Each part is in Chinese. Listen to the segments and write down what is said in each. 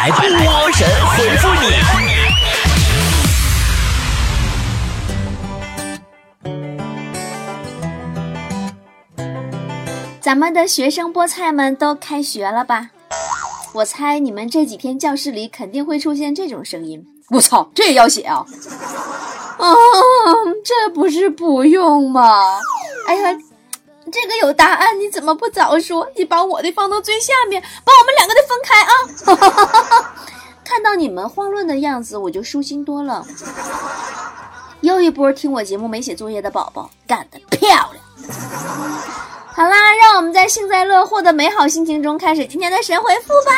来，波神回复你。咱们的学生菠菜们都开学了吧？我猜你们这几天教室里肯定会出现这种声音。我操，这也要写啊？啊，这不是不用吗？哎呀，这个有答案，你怎么不早说？你把我的放到最下面，把我们两个的分开啊！看到你们慌乱的样子，我就舒心多了。又一波听我节目没写作业的宝宝，干得漂亮！好啦，让我们在幸灾乐祸的美好心情中开始今天的神回复吧。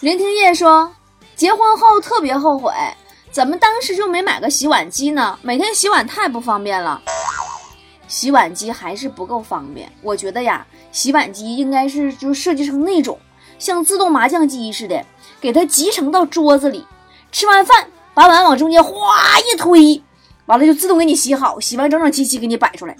林听叶说，结婚后特别后悔，怎么当时就没买个洗碗机呢？每天洗碗太不方便了。洗碗机还是不够方便，我觉得呀，洗碗机应该是就设计成那种像自动麻将机似的，给它集成到桌子里，吃完饭。把碗往中间哗一推，完了就自动给你洗好，洗完整整齐齐给你摆出来。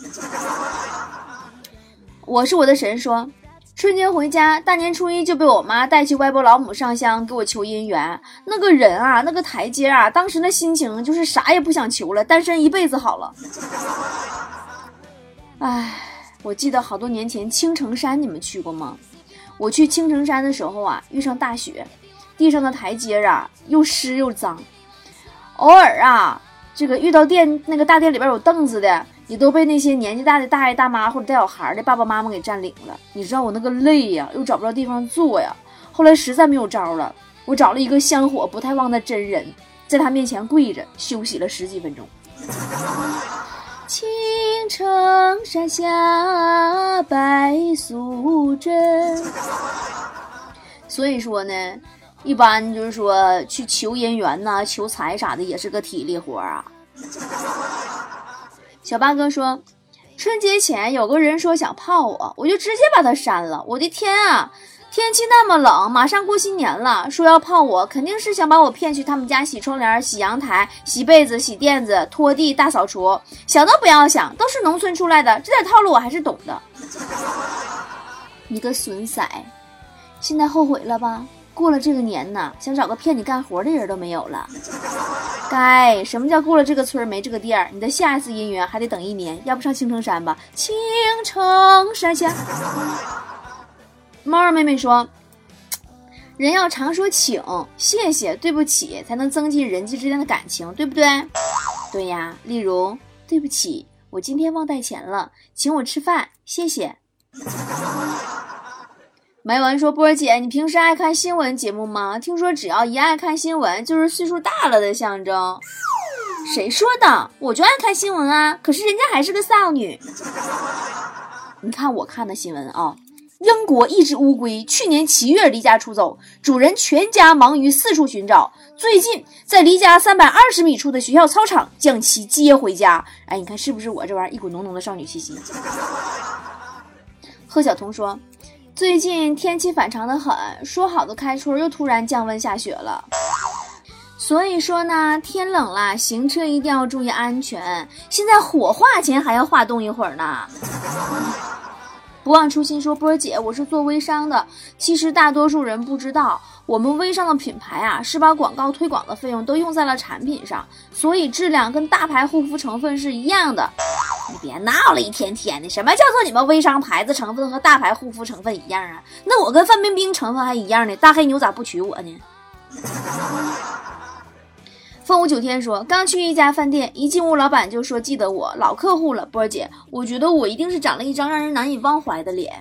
我是我的神说，春节回家，大年初一就被我妈带去外婆老母上香给我求姻缘。那个人啊，那个台阶啊，当时那心情就是啥也不想求了，单身一辈子好了。哎，我记得好多年前青城山你们去过吗？我去青城山的时候啊，遇上大雪，地上的台阶啊又湿又脏。偶尔啊，这个遇到店那个大店里边有凳子的，也都被那些年纪大的大爷大妈或者带小孩的爸爸妈妈给占领了。你知道我那个累呀，又找不着地方坐呀。后来实在没有招了，我找了一个香火不太旺的真人，在他面前跪着休息了十几分钟。青城山下白素贞。所以说呢。一般就是说去求姻缘呐、求财啥的，也是个体力活啊。小八哥说，春节前有个人说想泡我，我就直接把他删了。我的天啊，天气那么冷，马上过新年了，说要泡我，肯定是想把我骗去他们家洗窗帘、洗阳台、洗被子、洗垫子、拖地、大扫除。想都不要想，都是农村出来的，这点套路我还是懂的。你个损色，现在后悔了吧？过了这个年呢，想找个骗你干活的人都没有了。该什么叫过了这个村没这个店儿？你的下一次姻缘还得等一年，要不上青城山吧？青城山下。猫儿妹妹说，人要常说请、谢谢、对不起，才能增进人际之间的感情，对不对？对呀。例如，对不起，我今天忘带钱了，请我吃饭，谢谢。梅文说：“波儿姐，你平时爱看新闻节目吗？听说只要一爱看新闻，就是岁数大了的象征。谁说的？我就爱看新闻啊！可是人家还是个少女。你看我看的新闻啊，英国一只乌龟去年七月离家出走，主人全家忙于四处寻找，最近在离家三百二十米处的学校操场将其接回家。哎，你看是不是我这玩意儿一股浓浓的少女气息？”贺晓彤说。最近天气反常的很，说好的开春又突然降温下雪了，所以说呢，天冷了，行车一定要注意安全。现在火化前还要化冻一会儿呢。不忘初心说波儿姐，我是做微商的，其实大多数人不知道。我们微商的品牌啊，是把广告推广的费用都用在了产品上，所以质量跟大牌护肤成分是一样的。你别闹了，一天天的，什么叫做你们微商牌子成分和大牌护肤成分一样啊？那我跟范冰冰成分还一样呢，大黑牛咋不娶我呢？风舞九天说，刚去一家饭店，一进屋老板就说记得我，老客户了，波儿姐，我觉得我一定是长了一张让人难以忘怀的脸。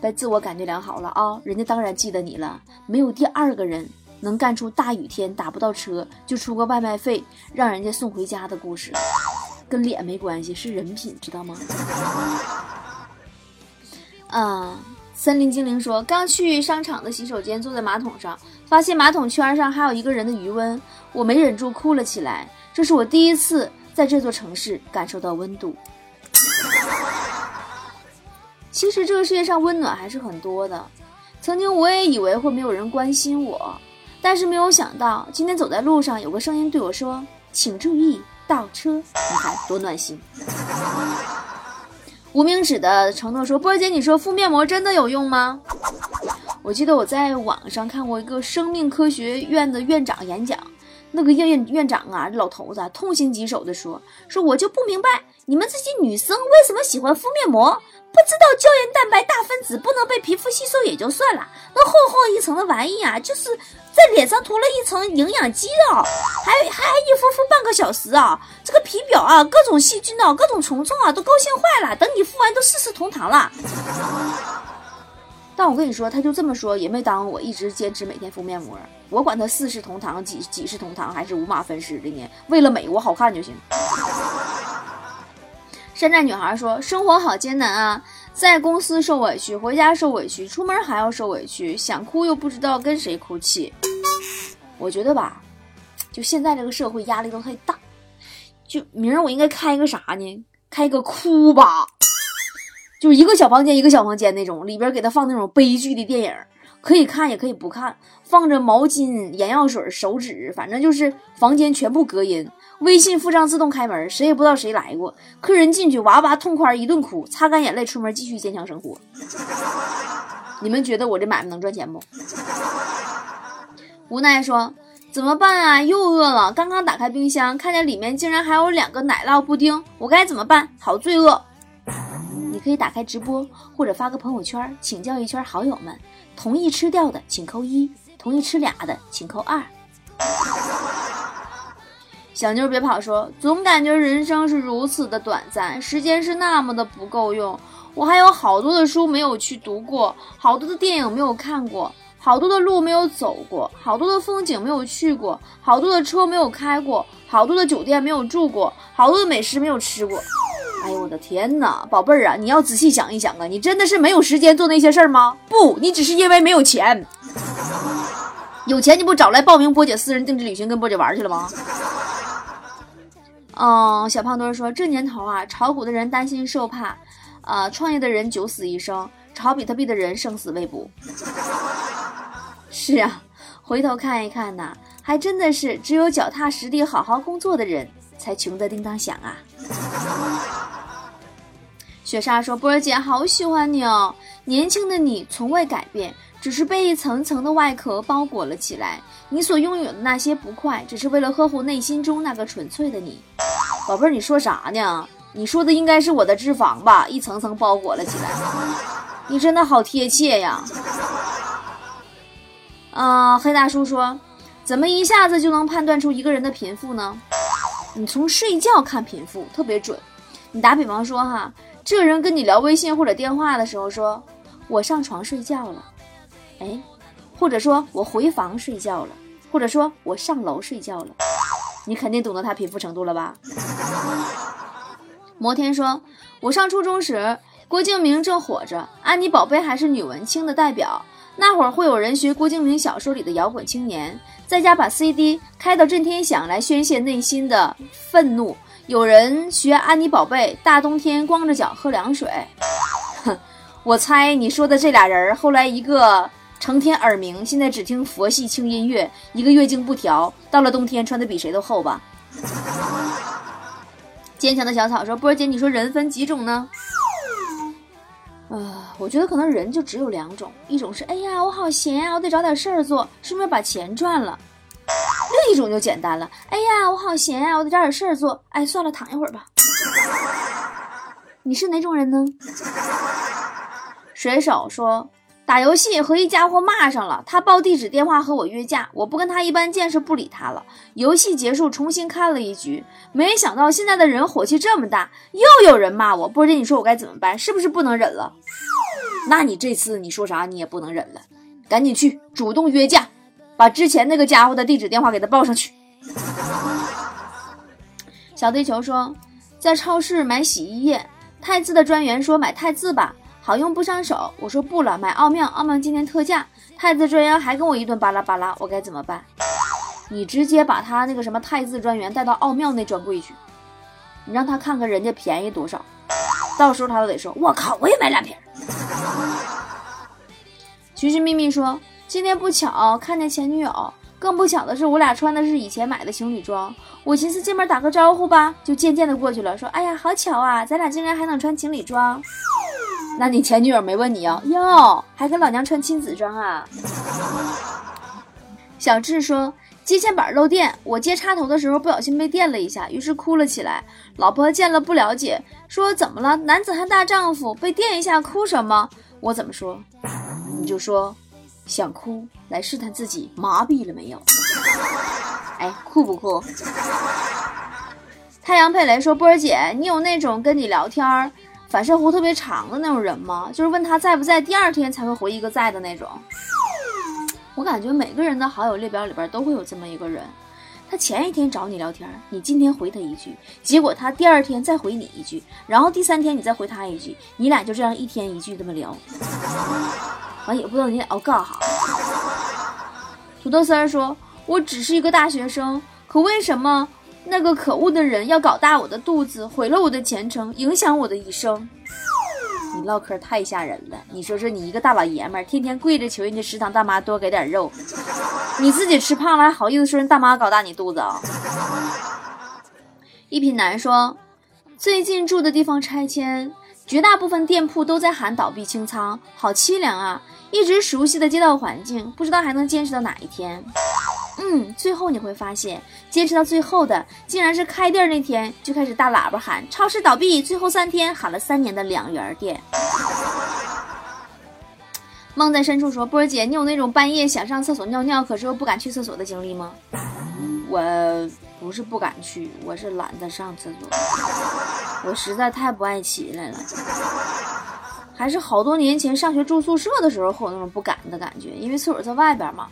别自我感觉良好了啊！人家当然记得你了。没有第二个人能干出大雨天打不到车就出个外卖费让人家送回家的故事，跟脸没关系，是人品，知道吗？嗯！森林精灵说，刚去商场的洗手间，坐在马桶上，发现马桶圈上还有一个人的余温，我没忍住哭了起来。这是我第一次在这座城市感受到温度。其实这个世界上温暖还是很多的。曾经我也以为会没有人关心我，但是没有想到今天走在路上，有个声音对我说：“请注意倒车。”你看多暖心。无名指的承诺说：“波姐，你说敷面膜真的有用吗？”我记得我在网上看过一个生命科学院的院长演讲，那个院院院长啊，老头子痛心疾首的说：“说我就不明白你们这些女生为什么喜欢敷面膜。”不知道胶原蛋白大分子不能被皮肤吸收也就算了，那厚厚一层的玩意啊，就是在脸上涂了一层营养肌的，还还一敷敷半个小时啊，这个皮表啊，各种细菌啊，各种虫虫啊，都高兴坏了。等你敷完都四世同堂了。但我跟你说，他就这么说，也没耽误我一直坚持每天敷面膜。我管他四世同堂、几几世同堂，还是五马分尸的呢？为了美，我好看就行。山寨女孩说：“生活好艰难啊，在公司受委屈，回家受委屈，出门还要受委屈，想哭又不知道跟谁哭泣。”我觉得吧，就现在这个社会压力都太大，就明儿我应该开个啥呢？开个哭吧，就是一个小房间一个小房间那种，里边给他放那种悲剧的电影。可以看也可以不看，放着毛巾、眼药水、手纸，反正就是房间全部隔音。微信付账自动开门，谁也不知道谁来过。客人进去哇哇痛快一顿哭，擦干眼泪出门继续坚强生活。你们觉得我这买卖能赚钱不？无奈说怎么办啊？又饿了。刚刚打开冰箱，看见里面竟然还有两个奶酪布丁，我该怎么办？好罪恶。可以打开直播，或者发个朋友圈，请教一圈好友们。同意吃掉的请扣一，同意吃俩的请扣二。小妞别跑，说总感觉人生是如此的短暂，时间是那么的不够用。我还有好多的书没有去读过，好多的电影没有看过，好多的路没有走过，好多的风景没有去过，好多的车没有开过，好多的酒店没有住过，好多的美食没有吃过。哎呦我的天哪，宝贝儿啊，你要仔细想一想啊，你真的是没有时间做那些事儿吗？不，你只是因为没有钱。有钱你不早来报名波姐私人定制旅行，跟波姐玩去了吗？嗯，小胖墩说，这年头啊，炒股的人担心受怕，呃，创业的人九死一生，炒比特币的人生死未卜。是啊，回头看一看呐，还真的是只有脚踏实地、好好工作的人，才穷得叮当响啊。雪莎说：“波儿姐，好喜欢你哦！年轻的你从未改变，只是被一层层的外壳包裹了起来。你所拥有的那些不快，只是为了呵护内心中那个纯粹的你。宝贝儿，你说啥呢？你说的应该是我的脂肪吧？一层层包裹了起来。你真的好贴切呀！啊，黑大叔说，怎么一下子就能判断出一个人的贫富呢？你从睡觉看贫富特别准。你打比方说哈。”这人跟你聊微信或者电话的时候说：“我上床睡觉了。”哎，或者说我回房睡觉了，或者说我上楼睡觉了，你肯定懂得他贫富程度了吧？摩天说：“我上初中时，郭敬明正火着，安妮宝贝还是女文青的代表。那会儿会有人学郭敬明小说里的摇滚青年，在家把 CD 开到震天响来宣泄内心的愤怒。”有人学安妮宝贝，大冬天光着脚喝凉水。哼，我猜你说的这俩人，后来一个成天耳鸣，现在只听佛系轻音乐；一个月经不调，到了冬天穿的比谁都厚吧。坚强的小草说：“波儿姐，你说人分几种呢？”呃，我觉得可能人就只有两种，一种是哎呀我好闲呀，我得找点事儿做，顺便把钱赚了。另一种就简单了，哎呀，我好闲呀，我得找点事儿做。哎，算了，躺一会儿吧。你是哪种人呢？水手说，打游戏和一家伙骂上了，他报地址电话和我约架，我不跟他一般见识，不理他了。游戏结束，重新开了一局，没想到现在的人火气这么大，又有人骂我，波姐，你说我该怎么办？是不是不能忍了？那你这次你说啥你也不能忍了，赶紧去主动约架。把之前那个家伙的地址电话给他报上去。小地球说，在超市买洗衣液，汰渍的专员说买汰渍吧，好用不伤手。我说不了，买奥妙，奥妙今天特价。汰渍专员还跟我一顿巴拉巴拉，我该怎么办？你直接把他那个什么汰渍专员带到奥妙那专柜去，你让他看看人家便宜多少，到时候他都得说，我靠，我也买两瓶。寻寻觅觅说。今天不巧看见前女友更不巧的是，我俩穿的是以前买的情侣装。我寻思进门打个招呼吧，就渐渐的过去了，说：“哎呀，好巧啊，咱俩竟然还能穿情侣装。”那你前女友没问你啊？哟，还跟老娘穿亲子装啊？小智说。接线板漏电，我接插头的时候不小心被电了一下，于是哭了起来。老婆见了不了解，说怎么了？男子汉大丈夫，被电一下哭什么？我怎么说？你就说想哭，来试探自己麻痹了没有？哎，酷不酷？太阳佩雷说：“波儿姐，你有那种跟你聊天儿反射弧特别长的那种人吗？就是问他在不在，第二天才会回一个在的那种。”我感觉每个人的好友列表里边都会有这么一个人，他前一天找你聊天，你今天回他一句，结果他第二天再回你一句，然后第三天你再回他一句，你俩就这样一天一句这么聊，完也不知道你俩要干哈。土豆丝儿说：“我只是一个大学生，可为什么那个可恶的人要搞大我的肚子，毁了我的前程，影响我的一生？”你唠嗑太吓人了！你说说，你一个大老爷们儿，天天跪着求人家食堂大妈多给点肉，你自己吃胖了还好意思说人大妈搞大你肚子啊？一品男说，最近住的地方拆迁，绝大部分店铺都在喊倒闭清仓，好凄凉啊！一直熟悉的街道环境，不知道还能坚持到哪一天。嗯，最后你会发现，坚持到最后的，竟然是开店那天就开始大喇叭喊超市倒闭，最后三天喊了三年的两元店。梦在深处说：“波儿姐，你有那种半夜想上厕所尿尿，可是又不敢去厕所的经历吗？”我不是不敢去，我是懒得上厕所，我实在太不爱起来了。还是好多年前上学住宿舍的时候，会有那种不敢的感觉，因为厕所在外边嘛。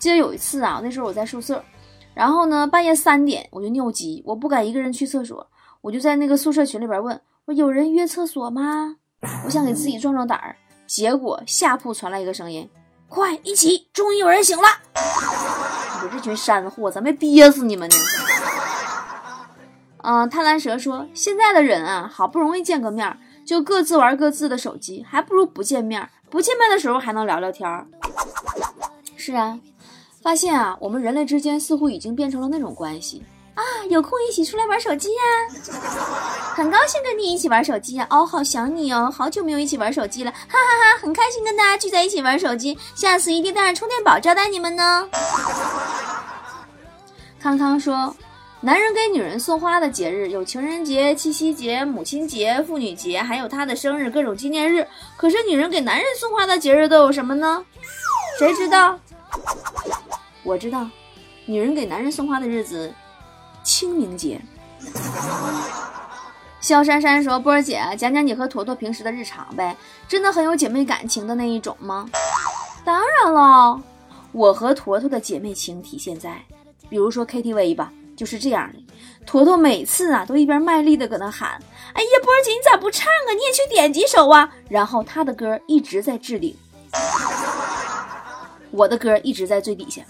记得有一次啊，那时候我在宿舍，然后呢半夜三点我就尿急，我不敢一个人去厕所，我就在那个宿舍群里边问我有人约厕所吗？我想给自己壮壮胆儿，结果下铺传来一个声音：快一起，终于有人醒了！你说这群山货，咱没憋死你们呢？嗯，贪婪蛇说现在的人啊，好不容易见个面，就各自玩各自的手机，还不如不见面，不见面的时候还能聊聊天儿。是啊。发现啊，我们人类之间似乎已经变成了那种关系啊，有空一起出来玩手机呀，很高兴跟你一起玩手机呀，哦，好想你哦，好久没有一起玩手机了，哈哈哈，很开心跟大家聚在一起玩手机，下次一定带上充电宝招待你们呢。康康说，男人给女人送花的节日有情人节、七夕节、母亲节、妇女节，还有他的生日，各种纪念日。可是女人给男人送花的节日都有什么呢？谁知道？我知道，女人给男人送花的日子，清明节。肖珊珊说：“波儿姐，讲讲你和坨坨平时的日常呗，真的很有姐妹感情的那一种吗？”当然了，我和坨坨的姐妹情体现在，比如说 KTV 吧，就是这样的。坨坨每次啊，都一边卖力的搁那喊：“哎呀，波儿姐，你咋不唱啊？你也去点几首啊！”然后他的歌一直在置顶。我的歌一直在最底下。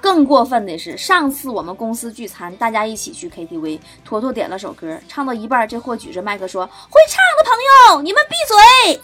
更过分的是，上次我们公司聚餐，大家一起去 KTV，坨坨点了首歌，唱到一半，这货举着麦克说：“会唱的朋友，你们闭嘴。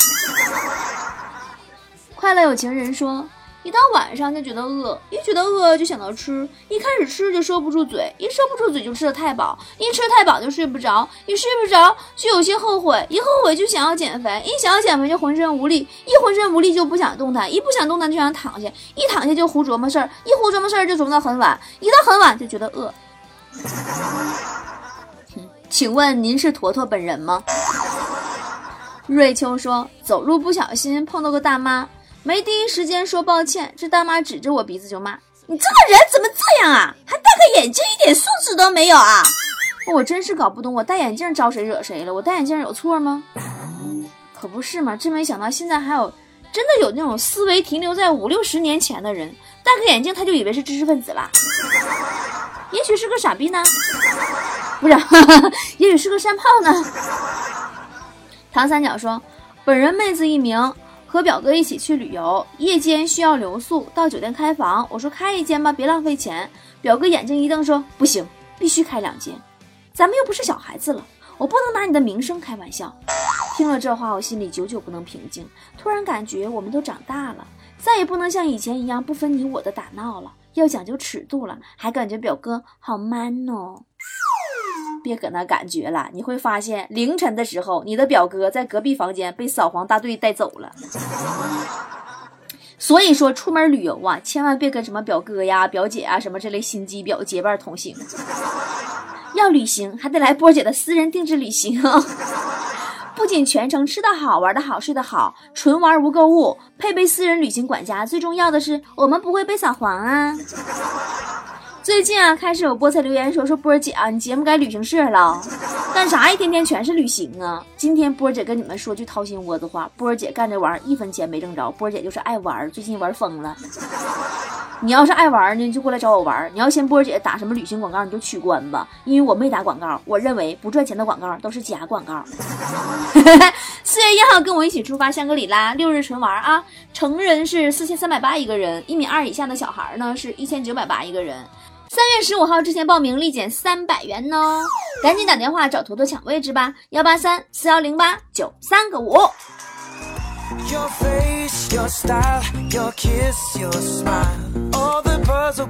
”快乐有情人说。一到晚上就觉得饿，一觉得饿就想到吃，一开始吃就收不住嘴，一收不住嘴就吃的太饱，一吃太饱就睡不着，一睡不着就有些后悔，一后悔就想要减肥，一想要减肥就浑身无力，一浑身无力就不想动弹，一不想动弹就想躺下，一躺下就胡琢磨事儿，一胡琢磨事儿就琢磨到很晚，一到很晚就觉得饿。请问您是坨坨本人吗？瑞秋说，走路不小心碰到个大妈。没第一时间说抱歉，这大妈指着我鼻子就骂：“你这个人怎么这样啊？还戴个眼镜，一点素质都没有啊！”我真是搞不懂，我戴眼镜招谁惹谁了？我戴眼镜有错吗？可不是嘛！真没想到现在还有真的有那种思维停留在五六十年前的人，戴个眼镜他就以为是知识分子了。也许是个傻逼呢，不是？也许是个山炮呢。唐三角说：“本人妹子一名。”和表哥一起去旅游，夜间需要留宿，到酒店开房。我说开一间吧，别浪费钱。表哥眼睛一瞪说：“不行，必须开两间，咱们又不是小孩子了，我不能拿你的名声开玩笑。”听了这话，我心里久久不能平静。突然感觉我们都长大了，再也不能像以前一样不分你我的打闹了，要讲究尺度了，还感觉表哥好 man 哦。别搁那感觉了，你会发现凌晨的时候，你的表哥在隔壁房间被扫黄大队带走了。所以说，出门旅游啊，千万别跟什么表哥呀、表姐啊什么这类心机婊结伴同行。要旅行，还得来波姐的私人定制旅行！不仅全程吃得好、玩得好、睡得好，纯玩无购物，配备私人旅行管家，最重要的是我们不会被扫黄啊！最近啊，开始有菠菜留言说说波儿姐啊，你节目改旅行社了，干啥一天天全是旅行啊？今天波儿姐跟你们说句掏心窝子话，波儿姐干这玩意儿一分钱没挣着，波儿姐就是爱玩，最近玩疯了。你要是爱玩呢，就过来找我玩。你要嫌波儿姐打什么旅行广告，你就取关吧，因为我没打广告。我认为不赚钱的广告都是假广告。四月一号跟我一起出发香格里拉六日纯玩啊，成人是四千三百八一个人，一米二以下的小孩呢是一千九百八一个人。三月十五号之前报名立减三百元哦，赶紧打电话找坨坨抢位置吧，幺八三四幺零八九三个五。jigsaw puzzle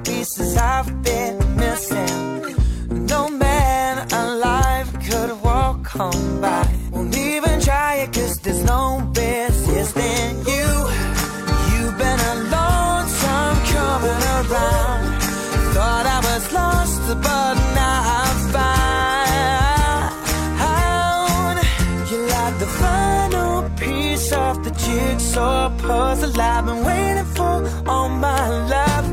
I've been waiting for all my life.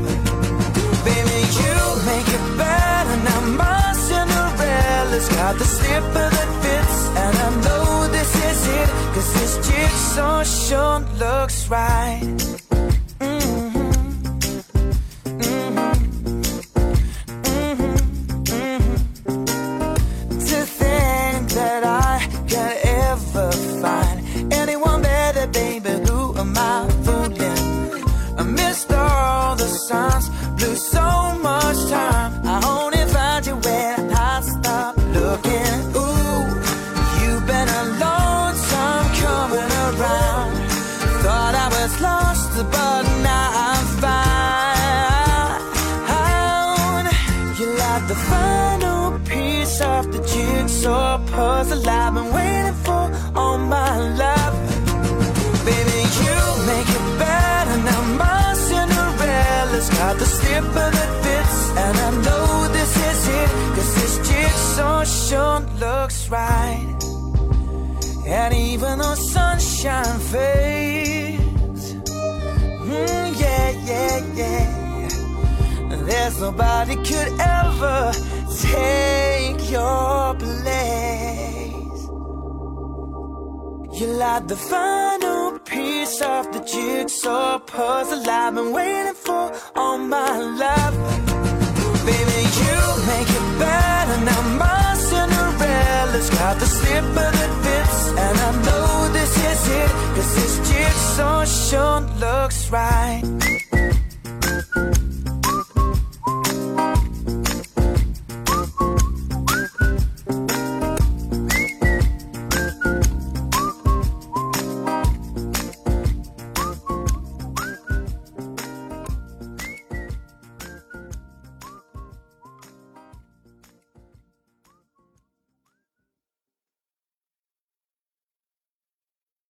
Baby, you make it better now. My Cinderella's got the slipper that fits, and I know this is it. Cause this jigsaw sure looks right. Cinderella's got the slipper that fits, and I know this is it. Cause this jigsaw sure looks right. And even though sunshine fades, mm, yeah, yeah, yeah. There's nobody could ever take your place. You're like the final piece of the jigsaw puzzle I've been waiting for all my life. Baby, you make it better now. My Cinderella's got the slipper that fits, and I know this is it. Cause this jigsaw sure looks right.